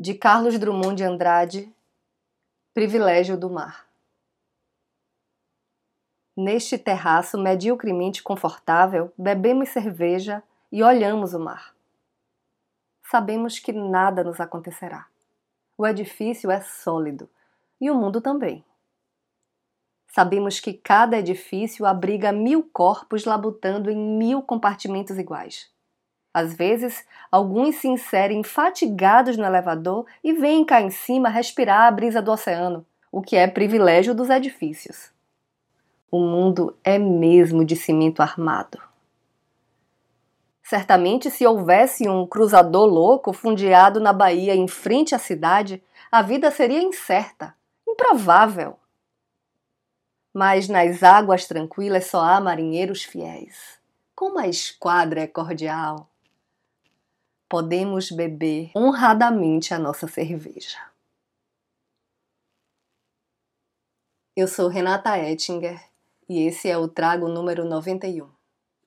de Carlos Drummond de Andrade, Privilégio do Mar. Neste terraço mediocremente confortável, bebemos cerveja e olhamos o mar. Sabemos que nada nos acontecerá. O edifício é sólido e o mundo também. Sabemos que cada edifício abriga mil corpos labutando em mil compartimentos iguais. Às vezes, alguns se inserem fatigados no elevador e vêm cá em cima respirar a brisa do oceano, o que é privilégio dos edifícios. O mundo é mesmo de cimento armado. Certamente, se houvesse um cruzador louco fundeado na Bahia em frente à cidade, a vida seria incerta, improvável. Mas nas águas tranquilas só há marinheiros fiéis. Como a esquadra é cordial! Podemos beber honradamente a nossa cerveja. Eu sou Renata Ettinger e esse é o Trago número 91.